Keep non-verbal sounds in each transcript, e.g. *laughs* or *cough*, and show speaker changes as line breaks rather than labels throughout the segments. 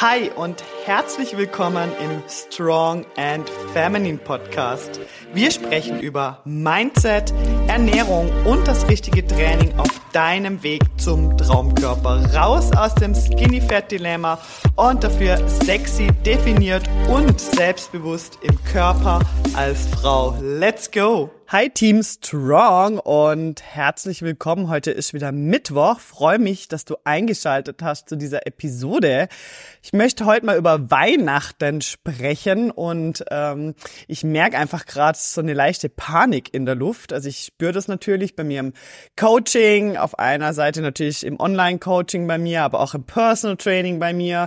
Hi und herzlich willkommen im Strong and Feminine Podcast. Wir sprechen über Mindset, Ernährung und das richtige Training auf deinem Weg zum Traumkörper. Raus aus dem Skinny Fat Dilemma und dafür sexy, definiert und selbstbewusst im Körper als Frau. Let's go! Hi Team Strong und herzlich willkommen. Heute ist wieder Mittwoch. Freue mich, dass du eingeschaltet hast zu dieser Episode. Ich möchte heute mal über Weihnachten sprechen und ähm, ich merke einfach gerade so eine leichte Panik in der Luft. Also ich spüre das natürlich bei mir im Coaching, auf einer Seite natürlich im Online-Coaching bei mir, aber auch im Personal Training bei mir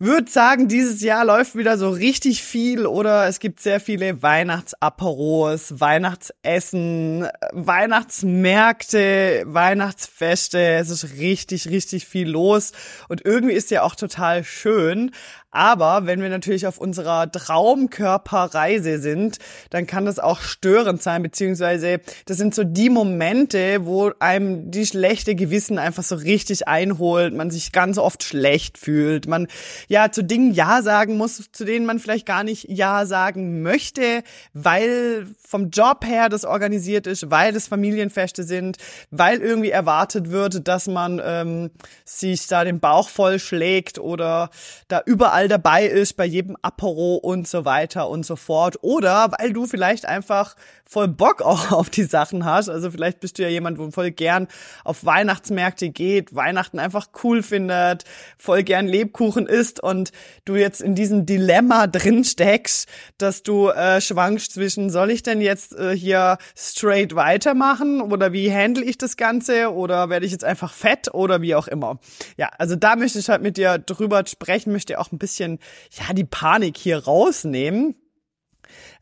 würde sagen, dieses Jahr läuft wieder so richtig viel oder es gibt sehr viele Weihnachtsaperos, Weihnachtsessen, Weihnachtsmärkte, Weihnachtsfeste. Es ist richtig, richtig viel los und irgendwie ist ja auch total schön. Aber wenn wir natürlich auf unserer Traumkörperreise sind, dann kann das auch störend sein, beziehungsweise das sind so die Momente, wo einem die schlechte Gewissen einfach so richtig einholt, man sich ganz oft schlecht fühlt, man ja zu Dingen Ja sagen muss, zu denen man vielleicht gar nicht Ja sagen möchte, weil vom Job her das organisiert ist, weil das Familienfeste sind, weil irgendwie erwartet wird, dass man ähm, sich da den Bauch voll schlägt oder da überall dabei ist, bei jedem Apero und so weiter und so fort. Oder weil du vielleicht einfach voll Bock *laughs* auch auf die Sachen hast. Also vielleicht bist du ja jemand, wo voll gern auf Weihnachtsmärkte geht, Weihnachten einfach cool findet, voll gern Lebkuchen isst und du jetzt in diesem Dilemma *laughs* drin steckst, dass du äh, schwankst zwischen, soll ich denn jetzt äh, hier straight weitermachen oder wie handle ich das Ganze oder werde ich jetzt einfach fett oder wie auch immer. Ja, also da möchte ich halt mit dir drüber sprechen, möchte auch ein bisschen, ja, die Panik hier rausnehmen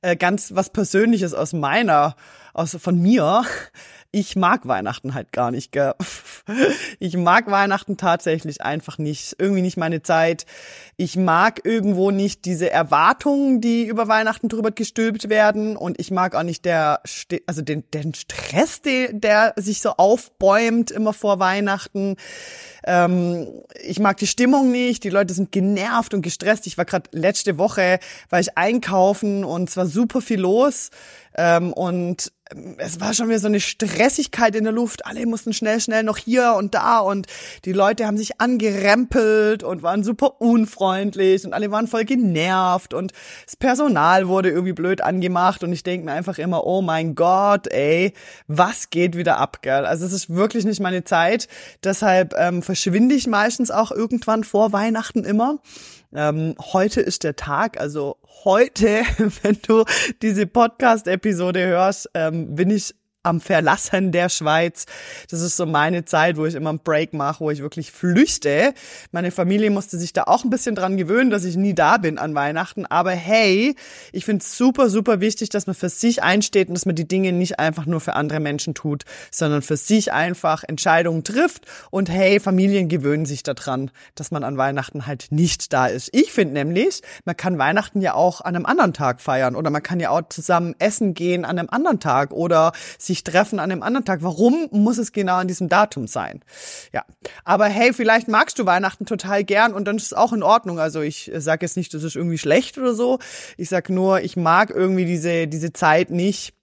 äh, ganz was Persönliches aus meiner, aus von mir. Ich mag Weihnachten halt gar nicht, gell? *laughs* Ich mag Weihnachten tatsächlich einfach nicht. Irgendwie nicht meine Zeit. Ich mag irgendwo nicht diese Erwartungen, die über Weihnachten drüber gestülpt werden. Und ich mag auch nicht der, also den, den Stress, der, der sich so aufbäumt immer vor Weihnachten. Ähm, ich mag die Stimmung nicht. Die Leute sind genervt und gestresst. Ich war gerade letzte Woche, war ich einkaufen und es war super viel los. Ähm, und es war schon wieder so eine Stressigkeit in der Luft. Alle mussten schnell, schnell noch hier und da und die Leute haben sich angerempelt und waren super unfreundlich und alle waren voll genervt und das Personal wurde irgendwie blöd angemacht und ich denke mir einfach immer, oh mein Gott, ey, was geht wieder ab, gell? Also es ist wirklich nicht meine Zeit. Deshalb ähm, verschwinde ich meistens auch irgendwann vor Weihnachten immer. Ähm, heute ist der Tag, also heute, *laughs* wenn du diese Podcast-Episode hörst, ähm, bin ich am Verlassen der Schweiz. Das ist so meine Zeit, wo ich immer einen Break mache, wo ich wirklich flüchte. Meine Familie musste sich da auch ein bisschen dran gewöhnen, dass ich nie da bin an Weihnachten. Aber hey, ich finde es super, super wichtig, dass man für sich einsteht und dass man die Dinge nicht einfach nur für andere Menschen tut, sondern für sich einfach Entscheidungen trifft. Und hey, Familien gewöhnen sich daran, dass man an Weihnachten halt nicht da ist. Ich finde nämlich, man kann Weihnachten ja auch an einem anderen Tag feiern oder man kann ja auch zusammen essen gehen an einem anderen Tag oder sich sich treffen an einem anderen Tag. Warum muss es genau an diesem Datum sein? Ja, aber hey, vielleicht magst du Weihnachten total gern und dann ist es auch in Ordnung. Also ich sage jetzt nicht, das ist irgendwie schlecht oder so. Ich sag nur, ich mag irgendwie diese diese Zeit nicht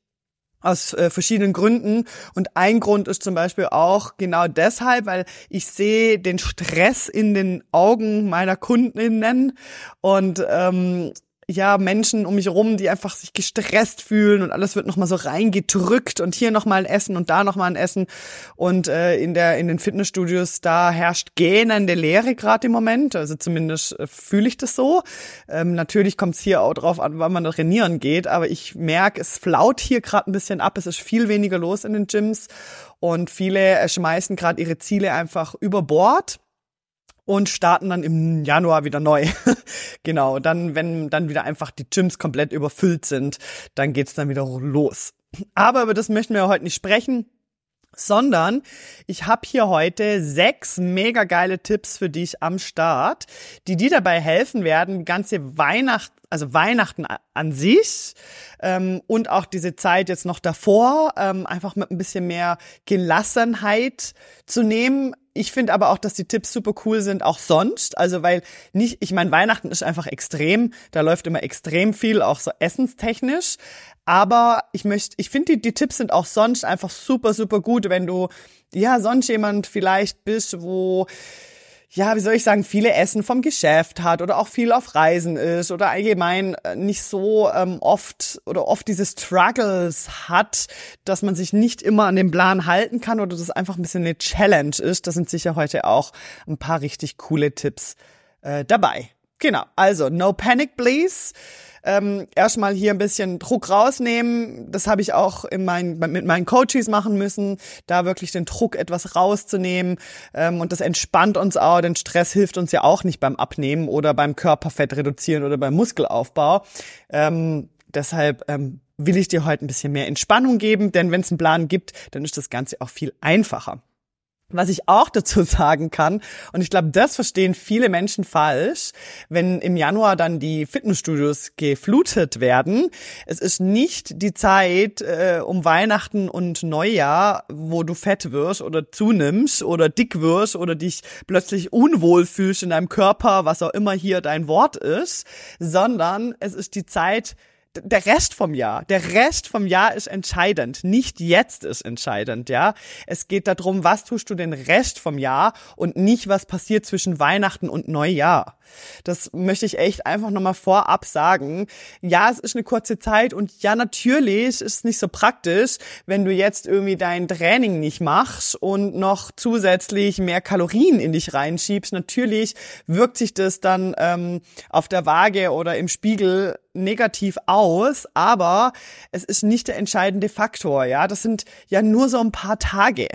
aus äh, verschiedenen Gründen. Und ein Grund ist zum Beispiel auch genau deshalb, weil ich sehe den Stress in den Augen meiner Kundinnen und ähm, ja, Menschen um mich herum, die einfach sich gestresst fühlen und alles wird nochmal so reingedrückt und hier nochmal ein Essen und da nochmal ein Essen. Und äh, in, der, in den Fitnessstudios, da herrscht gähnende Leere gerade im Moment. Also zumindest äh, fühle ich das so. Ähm, natürlich kommt es hier auch drauf an, wann man trainieren geht, aber ich merke, es flaut hier gerade ein bisschen ab. Es ist viel weniger los in den Gyms und viele äh, schmeißen gerade ihre Ziele einfach über Bord und starten dann im Januar wieder neu. *laughs* genau, dann, wenn dann wieder einfach die Gyms komplett überfüllt sind, dann geht's dann wieder los. Aber über das möchten wir heute nicht sprechen sondern ich habe hier heute sechs mega geile Tipps für dich am Start, die dir dabei helfen werden, ganze Weihnacht, also Weihnachten an sich ähm, und auch diese Zeit jetzt noch davor ähm, einfach mit ein bisschen mehr Gelassenheit zu nehmen, ich finde aber auch, dass die Tipps super cool sind, auch sonst. Also weil nicht, ich meine, Weihnachten ist einfach extrem, da läuft immer extrem viel, auch so essenstechnisch. Aber ich möchte, ich finde, die, die Tipps sind auch sonst einfach super, super gut, wenn du ja sonst jemand vielleicht bist, wo ja, wie soll ich sagen, viele Essen vom Geschäft hat oder auch viel auf Reisen ist oder allgemein äh, nicht so ähm, oft oder oft diese Struggles hat, dass man sich nicht immer an den Plan halten kann oder das einfach ein bisschen eine Challenge ist. Da sind sicher heute auch ein paar richtig coole Tipps äh, dabei. Genau, also no panic please ähm, erstmal hier ein bisschen Druck rausnehmen. Das habe ich auch in mein, mit meinen Coaches machen müssen, da wirklich den Druck etwas rauszunehmen. Ähm, und das entspannt uns auch, denn Stress hilft uns ja auch nicht beim Abnehmen oder beim Körperfett reduzieren oder beim Muskelaufbau. Ähm, deshalb ähm, will ich dir heute ein bisschen mehr Entspannung geben, denn wenn es einen Plan gibt, dann ist das Ganze auch viel einfacher. Was ich auch dazu *laughs* sagen kann, und ich glaube, das verstehen viele Menschen falsch, wenn im Januar dann die Fitnessstudios geflutet werden. Es ist nicht die Zeit äh, um Weihnachten und Neujahr, wo du fett wirst oder zunimmst oder dick wirst oder dich plötzlich unwohl fühlst in deinem Körper, was auch immer hier dein Wort ist, sondern es ist die Zeit, der Rest vom Jahr, der Rest vom Jahr ist entscheidend. Nicht jetzt ist entscheidend, ja. Es geht darum, was tust du den Rest vom Jahr und nicht, was passiert zwischen Weihnachten und Neujahr. Das möchte ich echt einfach nochmal vorab sagen. Ja, es ist eine kurze Zeit und ja, natürlich ist es nicht so praktisch, wenn du jetzt irgendwie dein Training nicht machst und noch zusätzlich mehr Kalorien in dich reinschiebst. Natürlich wirkt sich das dann ähm, auf der Waage oder im Spiegel negativ aus, aber es ist nicht der entscheidende Faktor, ja. Das sind ja nur so ein paar Tage.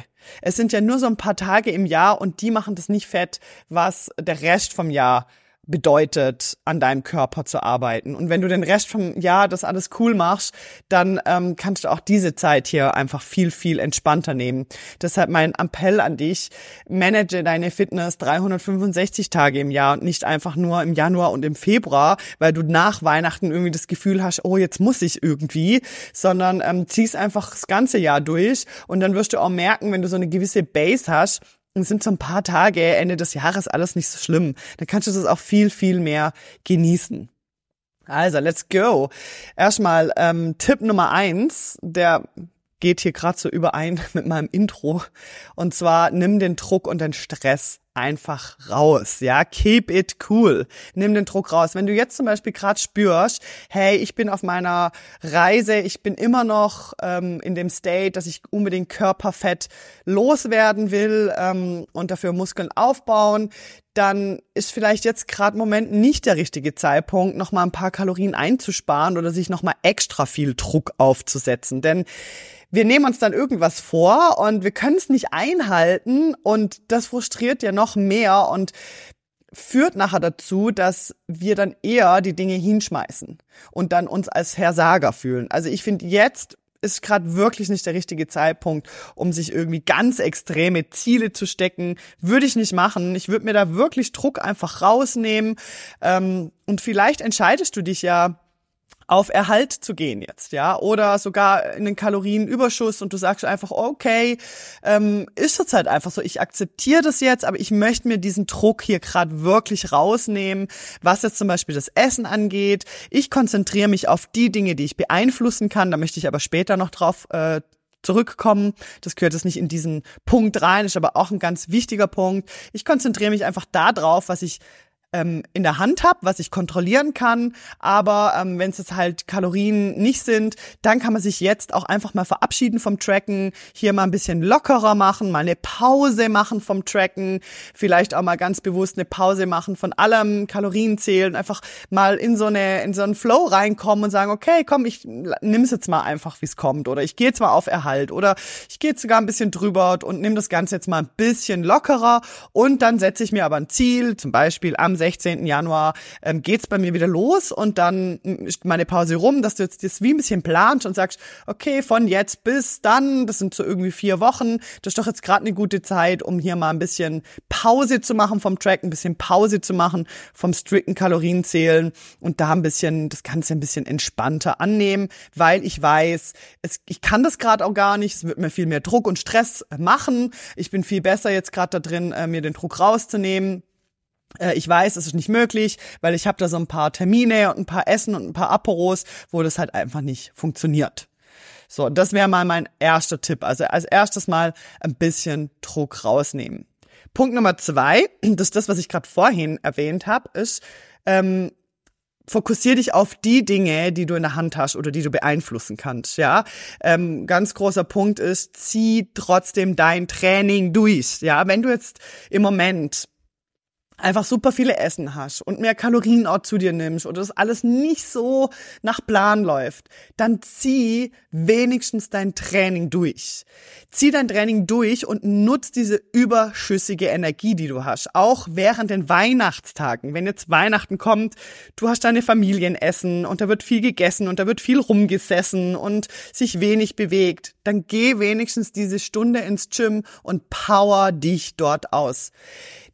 Es sind ja nur so ein paar Tage im Jahr und die machen das nicht fett, was der Rest vom Jahr bedeutet, an deinem Körper zu arbeiten. Und wenn du den Rest vom Jahr das alles cool machst, dann ähm, kannst du auch diese Zeit hier einfach viel, viel entspannter nehmen. Deshalb mein Appell an dich, manage deine Fitness 365 Tage im Jahr und nicht einfach nur im Januar und im Februar, weil du nach Weihnachten irgendwie das Gefühl hast, oh, jetzt muss ich irgendwie, sondern ähm, ziehst einfach das ganze Jahr durch und dann wirst du auch merken, wenn du so eine gewisse Base hast, und sind so ein paar Tage Ende des Jahres alles nicht so schlimm. Dann kannst du das auch viel, viel mehr genießen. Also, let's go. Erstmal ähm, Tipp Nummer eins, der geht hier gerade so überein *laughs* mit meinem Intro. Und zwar nimm den Druck und den Stress einfach raus, ja, keep it cool, nimm den Druck raus. Wenn du jetzt zum Beispiel gerade spürst, hey, ich bin auf meiner Reise, ich bin immer noch ähm, in dem State, dass ich unbedingt Körperfett loswerden will ähm, und dafür Muskeln aufbauen, dann ist vielleicht jetzt gerade Moment nicht der richtige Zeitpunkt, noch mal ein paar Kalorien einzusparen oder sich noch mal extra viel Druck aufzusetzen, denn wir nehmen uns dann irgendwas vor und wir können es nicht einhalten und das frustriert ja noch mehr und führt nachher dazu, dass wir dann eher die Dinge hinschmeißen und dann uns als Versager fühlen. Also ich finde jetzt ist gerade wirklich nicht der richtige Zeitpunkt, um sich irgendwie ganz extreme Ziele zu stecken. Würde ich nicht machen. Ich würde mir da wirklich Druck einfach rausnehmen. Ähm, und vielleicht entscheidest du dich ja auf Erhalt zu gehen jetzt, ja, oder sogar in den Kalorienüberschuss und du sagst einfach, okay, ähm, ist jetzt halt einfach so, ich akzeptiere das jetzt, aber ich möchte mir diesen Druck hier gerade wirklich rausnehmen, was jetzt zum Beispiel das Essen angeht. Ich konzentriere mich auf die Dinge, die ich beeinflussen kann, da möchte ich aber später noch drauf äh, zurückkommen. Das gehört jetzt nicht in diesen Punkt rein, ist aber auch ein ganz wichtiger Punkt. Ich konzentriere mich einfach da drauf, was ich ähm, in der Hand habe, was ich kontrollieren kann. Aber ähm, wenn es jetzt halt Kalorien nicht sind, dann kann man sich jetzt auch einfach mal verabschieden vom Tracken, hier mal ein bisschen lockerer machen, mal eine Pause machen vom Tracken, vielleicht auch mal ganz bewusst eine Pause machen von allem Kalorien zählen, einfach mal in so eine in so einen Flow reinkommen und sagen, okay, komm, ich nimm's jetzt mal einfach, wie es kommt, oder ich gehe jetzt mal auf Erhalt oder ich gehe jetzt sogar ein bisschen drüber und nimm das Ganze jetzt mal ein bisschen lockerer und dann setze ich mir aber ein Ziel, zum Beispiel am 16. Januar ähm, geht's bei mir wieder los und dann ist meine Pause rum, dass du jetzt das wie ein bisschen planst und sagst, okay, von jetzt bis dann, das sind so irgendwie vier Wochen, das ist doch jetzt gerade eine gute Zeit, um hier mal ein bisschen Pause zu machen vom Track, ein bisschen Pause zu machen vom strikten Kalorienzählen und da ein bisschen das Ganze ein bisschen entspannter annehmen, weil ich weiß, es, ich kann das gerade auch gar nicht, es wird mir viel mehr Druck und Stress machen. Ich bin viel besser jetzt gerade da drin, äh, mir den Druck rauszunehmen. Äh, ich weiß, es ist nicht möglich, weil ich habe da so ein paar Termine und ein paar Essen und ein paar Aporos, wo das halt einfach nicht funktioniert. So, das wäre mal mein erster Tipp. Also als erstes mal ein bisschen Druck rausnehmen. Punkt Nummer zwei, *clears throat* das ist das, was ich gerade vorhin erwähnt habe, ist, ähm, fokussier dich auf die Dinge, die du in der Hand hast oder die du beeinflussen kannst. Ja, ähm, ganz großer Punkt ist, zieh trotzdem dein Training durch. Ja, wenn du jetzt im Moment einfach super viele Essen hast und mehr Kalorien auch zu dir nimmst oder das alles nicht so nach Plan läuft, dann zieh wenigstens dein Training durch. Zieh dein Training durch und nutz diese überschüssige Energie, die du hast. Auch während den Weihnachtstagen. Wenn jetzt Weihnachten kommt, du hast deine Familienessen und da wird viel gegessen und da wird viel rumgesessen und sich wenig bewegt, dann geh wenigstens diese Stunde ins Gym und power dich dort aus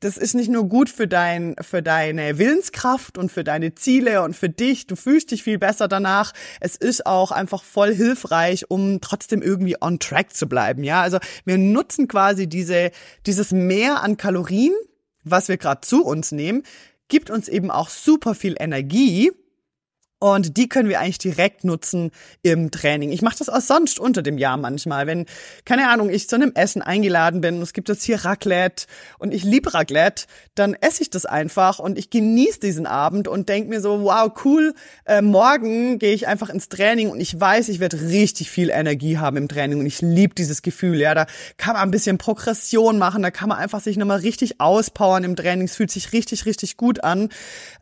das ist nicht nur gut für dein, für deine Willenskraft und für deine Ziele und für dich. Du fühlst dich viel besser danach. Es ist auch einfach voll hilfreich, um trotzdem irgendwie on track zu bleiben. Ja, also wir nutzen quasi diese, dieses Mehr an Kalorien, was wir gerade zu uns nehmen, gibt uns eben auch super viel Energie und die können wir eigentlich direkt nutzen im Training. Ich mache das auch sonst unter dem Jahr manchmal, wenn, keine Ahnung, ich zu einem Essen eingeladen bin und es gibt jetzt hier Raclette und ich liebe Raclette, dann esse ich das einfach und ich genieße diesen Abend und denke mir so, wow, cool, äh, morgen gehe ich einfach ins Training und ich weiß, ich werde richtig viel Energie haben im Training und ich liebe dieses Gefühl. Ja, da kann man ein bisschen Progression machen, da kann man einfach sich nochmal richtig auspowern im Training. Es fühlt sich richtig, richtig gut an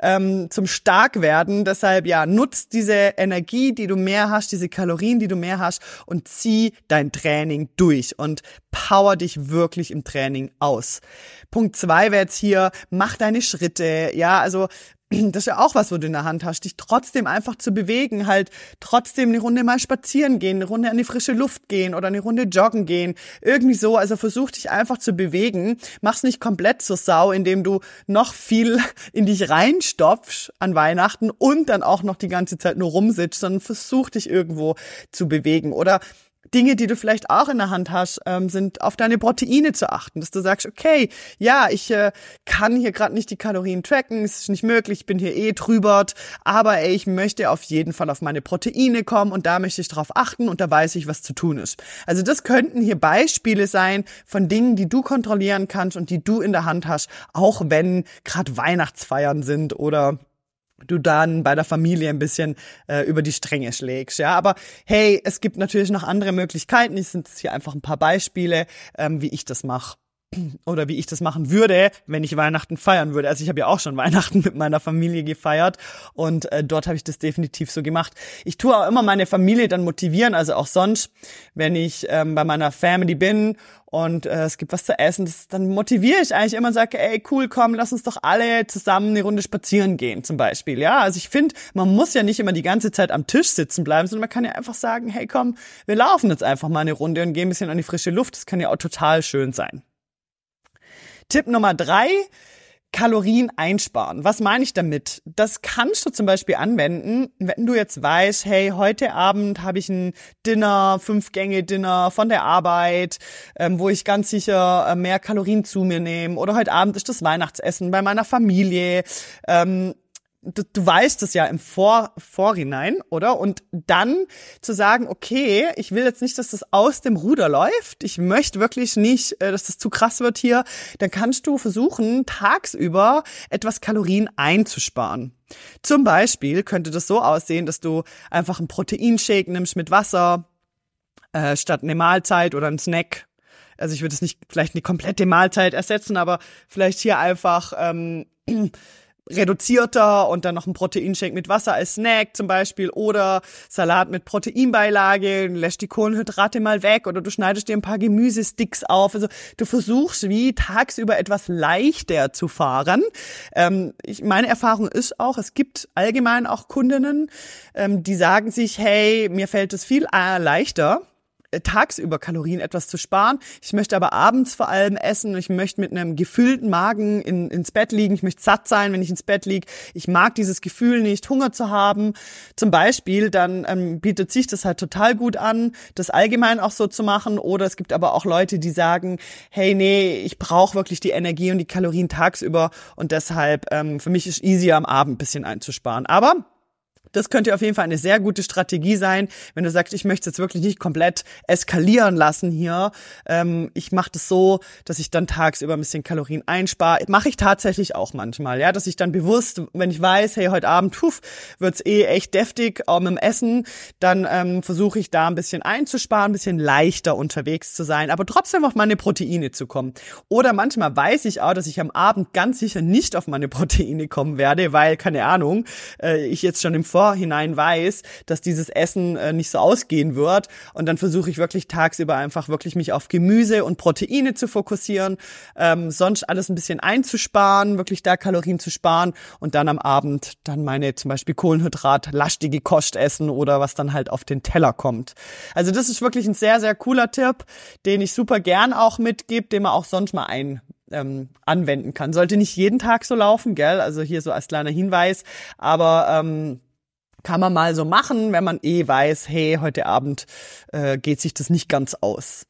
ähm, zum Starkwerden. Deshalb ja, nutz diese Energie, die du mehr hast, diese Kalorien, die du mehr hast und zieh dein Training durch und power dich wirklich im Training aus. Punkt zwei wäre jetzt hier, mach deine Schritte. Ja, also das ist ja auch was, wo du in der Hand hast, dich trotzdem einfach zu bewegen, halt trotzdem eine Runde mal spazieren gehen, eine Runde an die frische Luft gehen oder eine Runde joggen gehen, irgendwie so, also versuch dich einfach zu bewegen, mach's nicht komplett zur Sau, indem du noch viel *laughs* in dich reinstopfst an Weihnachten und dann auch noch die ganze Zeit nur rumsitzt, sondern versuch dich irgendwo zu bewegen. Oder Dinge, die du vielleicht auch in der Hand hast, ähm, sind auf deine Proteine zu achten, dass du sagst, okay, ja, ich äh, kann hier gerade nicht die Kalorien tracken, es ist nicht möglich, ich bin hier eh trübert, aber ey, ich möchte auf jeden Fall auf meine Proteine kommen und da möchte ich drauf achten und da weiß ich, was zu tun ist. Also das könnten hier Beispiele sein von Dingen, die du kontrollieren kannst und die du in der Hand hast, auch wenn gerade Weihnachtsfeiern sind oder du dann bei der Familie ein bisschen äh, über die Stränge schlägst. Ja, aber hey, es gibt natürlich noch andere Möglichkeiten. Ich sind hier einfach ein paar Beispiele, ähm, wie ich das mache oder wie ich das machen würde, wenn ich Weihnachten feiern würde. Also ich habe ja auch schon *laughs* Weihnachten mit meiner Familie gefeiert und äh, dort habe ich das definitiv so gemacht. Ich tue auch immer meine Familie dann motivieren, also auch sonst, wenn ich ähm, bei meiner Family bin und äh, es gibt was zu essen, das, dann motiviere ich eigentlich immer und sage, ey, cool, komm, lass uns doch alle zusammen eine Runde spazieren gehen, zum Beispiel. Ja, also ich finde, man muss ja nicht immer die ganze Zeit am Tisch sitzen bleiben, sondern man kann ja einfach sagen, hey, komm, wir laufen jetzt einfach mal eine Runde und gehen ein bisschen an die frische Luft. Das kann ja auch total schön sein. Tipp Nummer drei, Kalorien einsparen. Was meine ich damit? Das kannst du zum Beispiel anwenden, wenn du jetzt weißt, hey, heute Abend habe ich ein Dinner, fünf Gänge Dinner von der Arbeit, ähm, wo ich ganz sicher äh, mehr Kalorien zu mir nehme. Oder heute Abend ist das Weihnachtsessen bei meiner Familie. Ähm, du, du weißt es ja im Vor Vorhinein, oder? Und dann zu sagen, okay, ich will jetzt nicht, dass das aus dem Ruder läuft. Ich möchte wirklich nicht, äh, dass das zu krass wird hier. Dann kannst du versuchen, tagsüber etwas Kalorien einzusparen. Zum Beispiel könnte das so aussehen, dass du einfach einen Proteinshake nimmst mit Wasser, äh, statt eine Mahlzeit oder einen Snack also ich würde es nicht vielleicht eine komplette Mahlzeit ersetzen, aber vielleicht hier einfach ähm, reduzierter und dann noch ein Proteinshake mit Wasser als Snack zum Beispiel oder Salat mit Proteinbeilage, lässt die Kohlenhydrate mal weg oder du schneidest dir ein paar Gemüsesticks auf. Also du versuchst wie tagsüber etwas leichter zu fahren. Ähm, ich, meine Erfahrung ist auch, es gibt allgemein auch Kundinnen, ähm, die sagen sich, hey, mir fällt es viel äh, leichter, tagsüber Kalorien etwas zu sparen. Ich möchte aber abends vor allem essen. Ich möchte mit einem gefüllten Magen in, ins Bett liegen. Ich möchte satt sein, wenn ich ins Bett liege. Ich mag dieses Gefühl nicht, Hunger zu haben. Zum Beispiel, dann ähm, bietet sich das halt total gut an, das allgemein auch so zu machen. Oder es gibt aber auch Leute, die sagen, hey, nee, ich brauche wirklich die Energie und die Kalorien tagsüber und deshalb ähm, für mich ist easier am Abend bisschen einzusparen. Aber das könnte auf jeden Fall eine sehr gute Strategie sein, wenn du sagst, ich möchte jetzt wirklich nicht komplett eskalieren lassen hier. Ähm, ich mache das so, dass ich dann tagsüber ein bisschen Kalorien einspare. Mache ich tatsächlich auch manchmal, ja, dass ich dann bewusst, wenn ich weiß, hey, heute Abend puf, wird's eh echt deftig auch mit dem Essen, dann ähm, versuche ich da ein bisschen einzusparen, ein bisschen leichter unterwegs zu sein, aber trotzdem auf meine Proteine zu kommen. Oder manchmal weiß ich auch, dass ich am Abend ganz sicher nicht auf meine Proteine kommen werde, weil, keine Ahnung, äh, ich jetzt schon im Vorhinein weiß, dass dieses Essen äh, nicht so ausgehen wird. Und dann versuche ich wirklich tagsüber einfach wirklich mich auf Gemüse und Proteine zu fokussieren, ähm, sonst alles ein bisschen einzusparen, wirklich da Kalorien zu sparen und dann am Abend dann meine zum Beispiel Kohlenhydrat-lastige Kost essen oder was dann halt auf den Teller kommt. Also das ist wirklich ein sehr, sehr cooler Tipp, den ich super gern auch mitgebe, den man auch sonst mal ein, ähm, anwenden kann. Sollte nicht jeden Tag so laufen, gell? Also hier so als kleiner Hinweis. Aber ähm, kann man mal so machen, wenn man eh weiß, hey, heute Abend äh, geht sich das nicht ganz aus.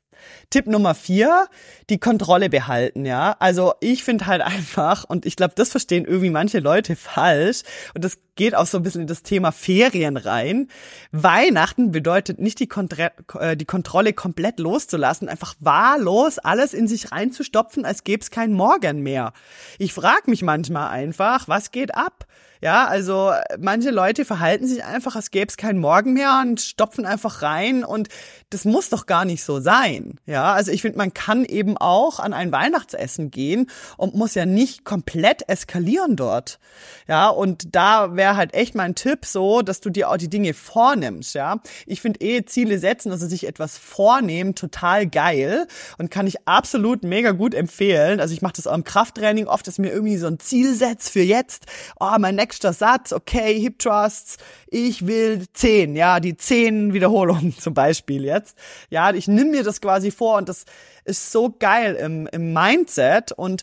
Tipp Nummer vier, die Kontrolle behalten, ja. Also ich finde halt *laughs* einfach, und ich glaube, das verstehen irgendwie manche Leute falsch, und das geht auch so ein bisschen in das Thema Ferien rein. Weihnachten bedeutet nicht die, Kontre äh, die Kontrolle komplett loszulassen, einfach wahllos alles in sich reinzustopfen, als gäbe es kein Morgen mehr. Ich frage mich manchmal einfach, was geht ab? Ja, also manche Leute verhalten sich einfach, als gäbe es keinen Morgen mehr und stopfen einfach rein und das muss doch gar nicht so sein. Ja, also ich finde, man kann eben auch an ein Weihnachtsessen gehen und muss ja nicht komplett eskalieren dort. Ja, und da wäre halt echt mein Tipp so, dass du dir auch die Dinge vornimmst. Ja, ich finde eh Ziele setzen, also sich etwas vornehmen, total geil und kann ich absolut mega gut empfehlen. Also ich mache das auch im Krafttraining oft, dass mir irgendwie so ein Ziel setzt für jetzt. Oh, mein nächster Satz, okay, Hip Thrusts, ich will zehn, ja, die zehn Wiederholungen *laughs* zum Beispiel jetzt. Ja, ich nehme mir das quasi vor und das ist so geil im, im Mindset und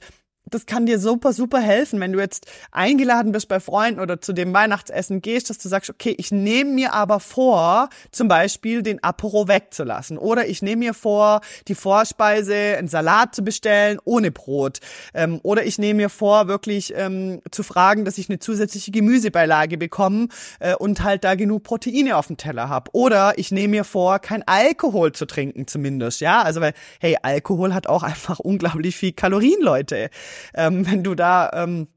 das kann dir super, super helfen, wenn du jetzt eingeladen bist bei Freunden oder zu dem Weihnachtsessen gehst, dass du sagst, okay, ich nehme mir aber vor, zum Beispiel den Apero wegzulassen. Oder ich nehme mir vor, die Vorspeise, einen Salat zu bestellen ohne Brot. Ähm, oder ich nehme mir vor, wirklich ähm, zu fragen, dass ich eine zusätzliche Gemüsebeilage bekomme äh, und halt da genug Proteine auf dem Teller habe. Oder ich nehme mir vor, kein Alkohol zu trinken zumindest. Ja, also weil, hey, Alkohol hat auch *laughs* einfach unglaublich viel Kalorien, Leute ähm, *laughs* wenn du da ähm,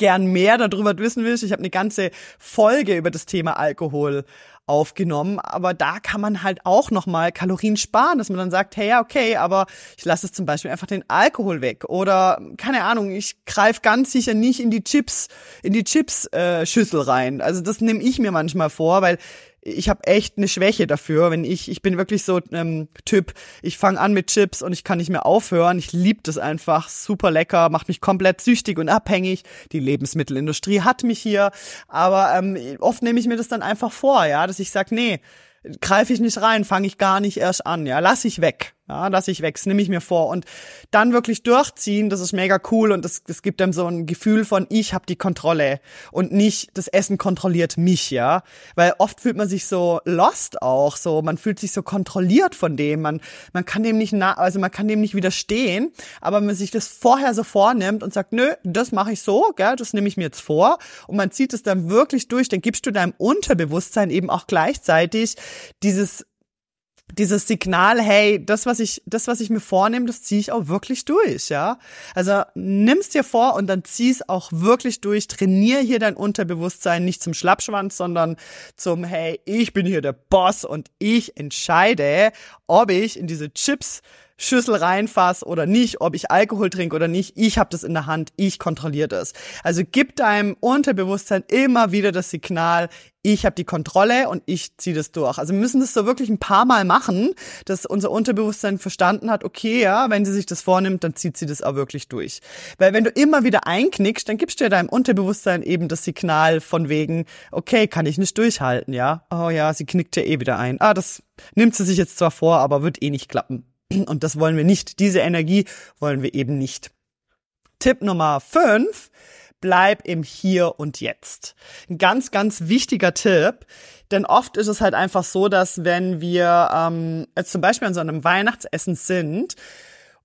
gern mehr darüber wissen willst. Ich habe eine ganze Folge über das Thema Alkohol aufgenommen, aber da kann man halt auch nochmal Kalorien sparen, dass man dann sagt, hey, ja, okay, aber ich lasse es zum Beispiel einfach den Alkohol weg oder keine Ahnung, ich greife ganz sicher nicht in die Chips, in die Chips-Schüssel äh, rein. Also das nehme ich mir manchmal vor, weil ich habe echt eine Schwäche dafür, wenn ich ich bin wirklich so ähm, Typ, ich fange an mit Chips und ich kann nicht mehr aufhören. Ich liebe das einfach, super lecker, macht mich komplett süchtig und abhängig. Die Lebensmittelindustrie hat mich hier, aber ähm, oft nehme ich mir das dann einfach vor, ja, dass ich sag, nee, greife ich nicht rein, fange ich gar nicht erst an, ja, lass ich weg. Ja, lass ich das nehme ich mir vor. Und dann wirklich durchziehen, das ist mega cool und das, das gibt einem so ein Gefühl von, ich habe die Kontrolle und nicht das Essen kontrolliert mich, ja. Weil oft fühlt man sich so lost auch, so, man fühlt sich so kontrolliert von dem, man, man kann dem nicht, na also man kann dem nicht widerstehen, aber wenn man sich das vorher so vornimmt und sagt, nö, das mache ich so, gell, das nehme ich mir jetzt vor und man zieht es dann wirklich durch, dann gibst du deinem Unterbewusstsein eben auch gleichzeitig dieses dieses Signal, hey, das, was ich, das, was ich mir vornehme, das ziehe ich auch wirklich durch, ja. Also nimm's dir vor und dann zieh's auch wirklich durch. Trainier hier dein Unterbewusstsein nicht zum Schlappschwanz, sondern zum, hey, ich bin hier der Boss und ich entscheide, ob ich in diese Chips Schüssel reinfasse oder nicht, ob ich Alkohol trinke oder nicht, ich habe das in der Hand, ich kontrolliere das. Also gib deinem Unterbewusstsein immer wieder das Signal, ich habe die Kontrolle und ich ziehe das durch. Also wir müssen das so wirklich ein paar Mal machen, dass unser Unterbewusstsein verstanden hat, okay, ja, wenn sie sich das vornimmt, dann zieht sie das auch wirklich durch. Weil wenn du immer wieder einknickst, dann gibst du ja deinem Unterbewusstsein eben das Signal von wegen, okay, kann ich nicht durchhalten, ja. Oh ja, sie knickt ja eh wieder ein. Ah, das nimmt sie sich jetzt zwar vor, aber wird eh nicht klappen. *laughs* Und das wollen wir nicht. Diese Energie wollen wir eben nicht. Tipp Nummer fünf bleib im Hier und Jetzt. Ein ganz, ganz wichtiger Tipp, denn oft ist es halt einfach so, dass wenn wir ähm, jetzt zum Beispiel an so einem Weihnachtsessen sind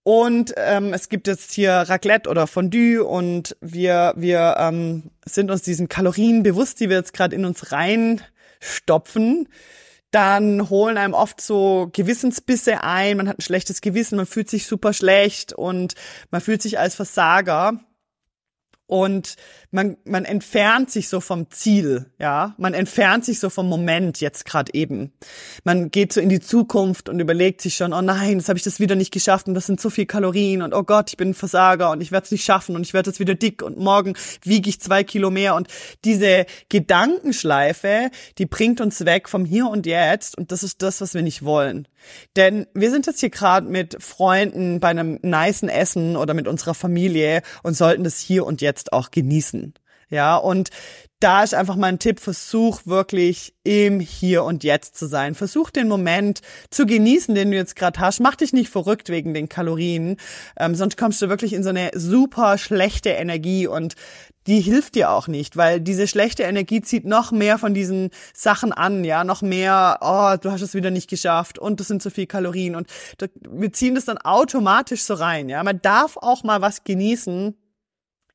und ähm, es gibt jetzt hier Raclette oder Fondue und wir wir ähm, sind uns diesen Kalorien bewusst, die wir jetzt gerade in uns reinstopfen, dann holen einem oft so Gewissensbisse ein, man hat ein schlechtes Gewissen, man fühlt sich super schlecht und man fühlt sich als Versager. Und man, man entfernt sich so vom Ziel, ja, man entfernt sich so vom Moment jetzt gerade eben. Man geht so in die Zukunft und überlegt sich schon, oh nein, jetzt habe ich das wieder nicht geschafft und das sind so viel Kalorien und oh Gott, ich bin ein Versager und ich werde es nicht schaffen und ich werde jetzt wieder dick und morgen wiege ich zwei Kilo mehr und diese Gedankenschleife, die bringt uns weg vom Hier und Jetzt und das ist das, was wir nicht wollen. Denn wir sind jetzt hier gerade mit Freunden bei einem niceen Essen oder mit unserer Familie und sollten das hier und jetzt auch genießen. Ja, und da ist einfach mein Tipp, versuch wirklich im Hier und Jetzt zu sein. Versuch den Moment zu genießen, den du jetzt gerade hast. Mach dich nicht verrückt wegen den Kalorien, ähm, sonst kommst du wirklich in so eine super schlechte Energie und die hilft dir auch nicht, weil diese schlechte Energie zieht noch mehr von diesen Sachen an, ja, noch mehr, oh, du hast es wieder nicht geschafft und das sind zu viel Kalorien und wir ziehen das dann automatisch so rein, ja. Man darf auch mal was genießen,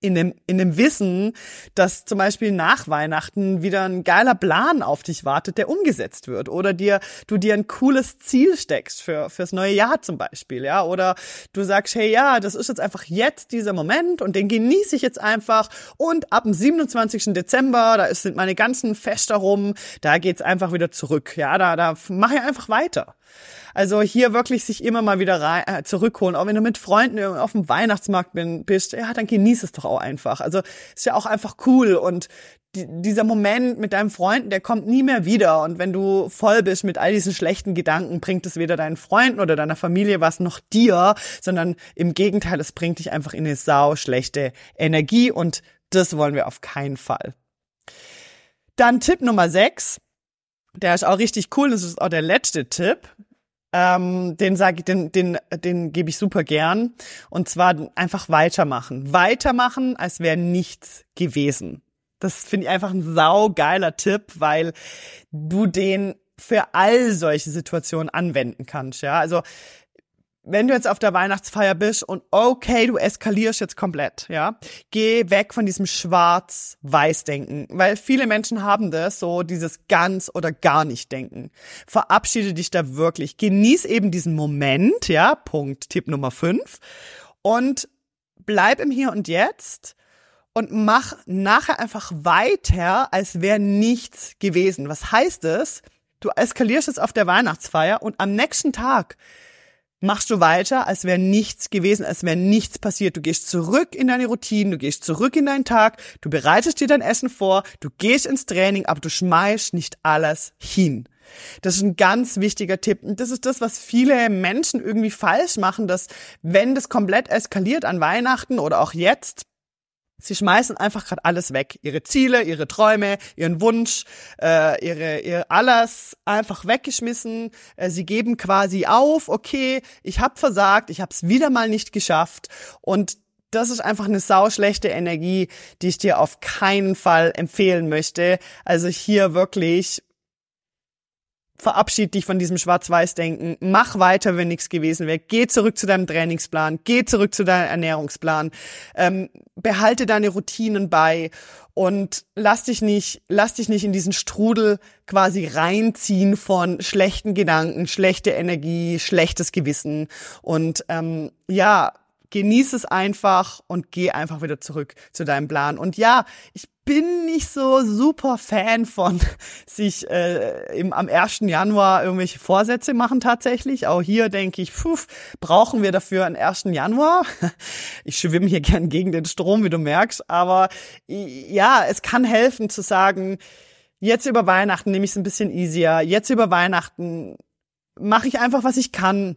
in dem, in dem Wissen, dass zum Beispiel nach Weihnachten wieder ein geiler Plan auf dich wartet, der umgesetzt wird. Oder dir, du dir ein cooles Ziel steckst für, fürs neue Jahr zum Beispiel, ja. Oder du sagst, hey, ja, das ist jetzt einfach jetzt dieser Moment und den genieße ich jetzt einfach. Und ab dem 27. Dezember, da sind meine ganzen Feste rum, da geht's einfach wieder zurück, ja. Da, da mache ich einfach weiter. Also hier wirklich sich immer mal wieder rein, äh, zurückholen. Auch wenn du mit Freunden auf dem Weihnachtsmarkt bin, bist, ja, dann genieß es doch auch einfach. Also ist ja auch einfach cool und die, dieser Moment mit deinem Freund, der kommt nie mehr wieder. Und wenn du voll bist mit all diesen schlechten Gedanken, bringt es weder deinen Freunden oder deiner Familie was noch dir, sondern im Gegenteil, es bringt dich einfach in eine sau schlechte Energie und das wollen wir auf keinen Fall. Dann Tipp Nummer 6. Der ist auch richtig cool. Das ist auch der letzte Tipp. Ähm, den sage ich, den, den, den gebe ich super gern. Und zwar einfach weitermachen. Weitermachen, als wäre nichts gewesen. Das finde ich einfach ein saugeiler Tipp, weil du den für all solche Situationen anwenden kannst. Ja, also wenn du jetzt auf der Weihnachtsfeier bist und okay, du eskalierst jetzt komplett, ja, geh weg von diesem Schwarz-Weiß-Denken, weil viele Menschen haben das, so dieses ganz oder gar nicht Denken. Verabschiede dich da wirklich, genieß eben diesen Moment, ja, Punkt, Tipp Nummer 5 und bleib im Hier und Jetzt und mach nachher einfach weiter, als wäre nichts gewesen. Was heißt es? Du eskalierst jetzt auf der Weihnachtsfeier und am nächsten Tag machst du weiter, als wäre nichts gewesen, als wäre nichts passiert. Du gehst zurück in deine Routine, du gehst zurück in deinen Tag, du bereitest dir dein Essen vor, du gehst ins Training, aber du schmeißt nicht alles hin. Das ist ein ganz wichtiger Tipp. Und das ist das, was viele Menschen irgendwie falsch machen, dass wenn das komplett eskaliert an Weihnachten oder auch jetzt, Sie schmeißen einfach gerade alles weg. Ihre Ziele, ihre Träume, ihren Wunsch, äh, ihre, ihr alles einfach weggeschmissen. Äh, sie geben quasi auf, okay, ich habe versagt, ich habe es wieder mal nicht geschafft. Und das ist einfach eine sauschlechte Energie, die ich dir auf keinen Fall empfehlen möchte. Also hier wirklich verabschied dich von diesem Schwarz-Weiß-Denken, mach weiter, wenn nichts gewesen wäre, geh zurück zu deinem Trainingsplan, geh zurück zu deinem Ernährungsplan, ähm, behalte deine Routinen bei und lass dich nicht, lass dich nicht in diesen Strudel quasi reinziehen von schlechten Gedanken, schlechte Energie, schlechtes Gewissen. Und ähm, ja, genieß es einfach und geh einfach wieder zurück zu deinem Plan. Und ja, ich bin nicht so super Fan von *laughs* sich äh, im, am 1. Januar irgendwelche Vorsätze machen tatsächlich. Auch hier denke ich, puf, brauchen wir dafür einen 1. Januar? *laughs* Ich schwimme hier gern gegen den Strom, wie du merkst. Aber ja, es kann helfen zu sagen, jetzt über Weihnachten nehme ich es ein bisschen easier. Jetzt über Weihnachten mache ich einfach, was ich kann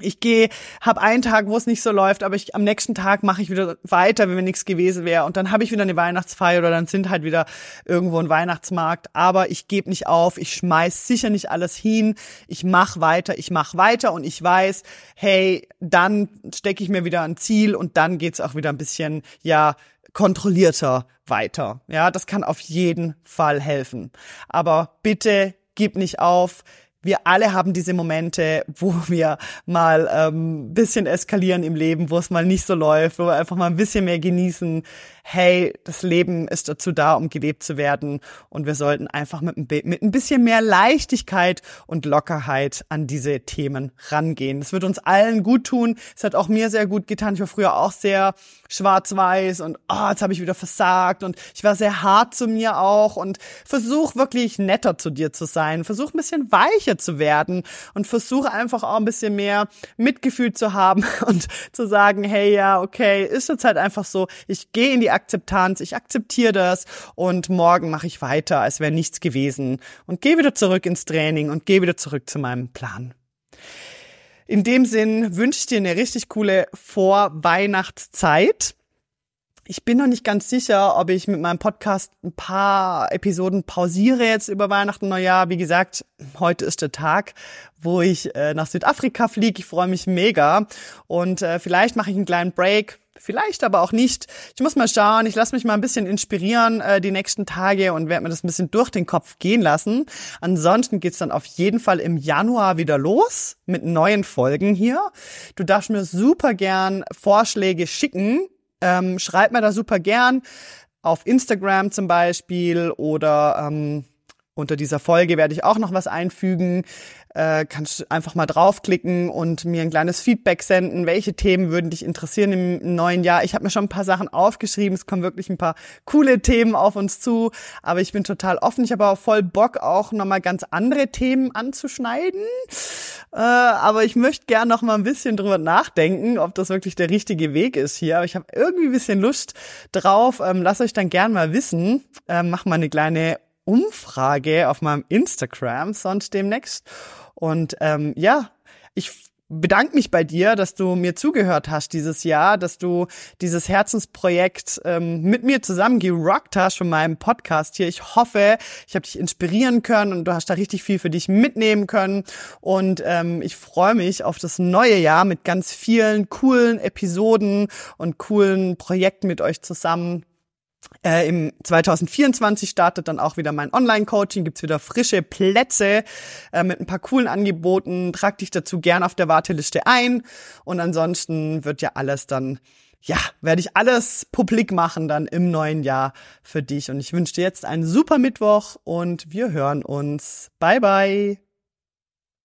ich gehe, habe einen Tag, wo es nicht so läuft, aber ich am nächsten Tag mache ich wieder weiter, wenn mir nichts gewesen wäre. Und dann habe ich wieder eine Weihnachtsfeier oder dann sind halt wieder irgendwo ein Weihnachtsmarkt, aber ich gebe nicht auf, ich schmeiß sicher nicht alles hin, ich mache weiter, ich mache weiter. Und ich weiß, hey, dann stecke ich mir wieder ein Ziel und dann geht's auch wieder ein bisschen ja kontrollierter weiter. Ja, das kann auf jeden Fall helfen. Aber bitte gib nicht auf wir alle haben diese Momente, wo wir mal ähm, bisschen eskalieren im Leben, wo es mal nicht so läuft, wo wir einfach mal ein bisschen mehr genießen. Hey, das Leben ist dazu da, um gelebt zu werden und wir sollten einfach mit, mit ein bisschen mehr Leichtigkeit und Lockerheit an diese Themen rangehen. Das wird uns allen gut tun. Es hat auch mir sehr gut getan. Ich war früher auch sehr schwarz-weiß und oh, jetzt habe ich wieder versagt und ich war sehr hart zu mir auch und versuch wirklich netter zu dir zu sein. Versuch ein bisschen weicher zu werden und versuche einfach auch ein bisschen mehr Mitgefühl zu haben *laughs* und zu sagen, hey, ja, okay, ist jetzt halt einfach so, ich gehe in die Akzeptanz, ich akzeptiere das und morgen mache ich weiter, als wäre nichts gewesen und gehe wieder zurück ins Training und gehe wieder zurück zu meinem Plan. In dem Sinn wünsche ich dir eine richtig coole Vorweihnachtszeit. Ich bin noch nicht ganz sicher, ob ich mit meinem Podcast ein paar Episoden pausiere jetzt über Weihnachten, Neujahr. Wie gesagt, heute ist der Tag, wo ich äh, nach Südafrika fliege. Ich freue mich mega. Und äh, vielleicht mache ich einen kleinen Break. Vielleicht aber auch nicht. Ich muss mal schauen. Ich lasse mich mal ein bisschen inspirieren äh, die nächsten Tage und werde mir das ein bisschen durch den Kopf gehen lassen. Ansonsten geht's dann auf jeden Fall im Januar wieder los mit neuen Folgen hier. Du darfst mir super gern Vorschläge schicken ähm, schreib mir da super gern auf Instagram zum Beispiel oder ähm, unter dieser Folge werde ich auch noch was einfügen. Äh, kannst du einfach mal draufklicken und mir ein kleines Feedback senden. Welche Themen würden dich interessieren im neuen Jahr? Ich habe mir schon ein paar Sachen aufgeschrieben. Es kommen wirklich ein paar coole Themen auf uns zu. Aber ich bin total offen. Ich habe auch voll Bock, auch nochmal ganz andere Themen anzuschneiden. Äh, aber ich möchte gern noch mal ein bisschen drüber nachdenken, ob das wirklich der richtige Weg ist hier. Aber ich habe irgendwie ein bisschen Lust drauf. Ähm, lasst euch dann gern mal wissen. Ähm, mach mal eine kleine Umfrage auf meinem Instagram sonst demnächst. Und ähm, ja, ich bedanke mich bei dir, dass du mir zugehört hast dieses Jahr, dass du dieses Herzensprojekt ähm, mit mir zusammen gerockt hast von meinem Podcast hier. Ich hoffe, ich habe dich inspirieren können und du hast da richtig viel für dich mitnehmen können. Und ähm, ich freue mich auf das neue Jahr mit ganz vielen coolen Episoden und coolen Projekten mit euch zusammen. Äh, Im 2024 startet dann auch wieder mein Online-Coaching, gibt's wieder frische Plätze äh, mit ein paar coolen Angeboten. Trag dich dazu gern auf der Warteliste ein. Und ansonsten wird ja alles dann, ja, werde ich alles publik machen dann im neuen Jahr für dich. Und ich wünsche dir jetzt einen super Mittwoch und wir hören uns. Bye, bye.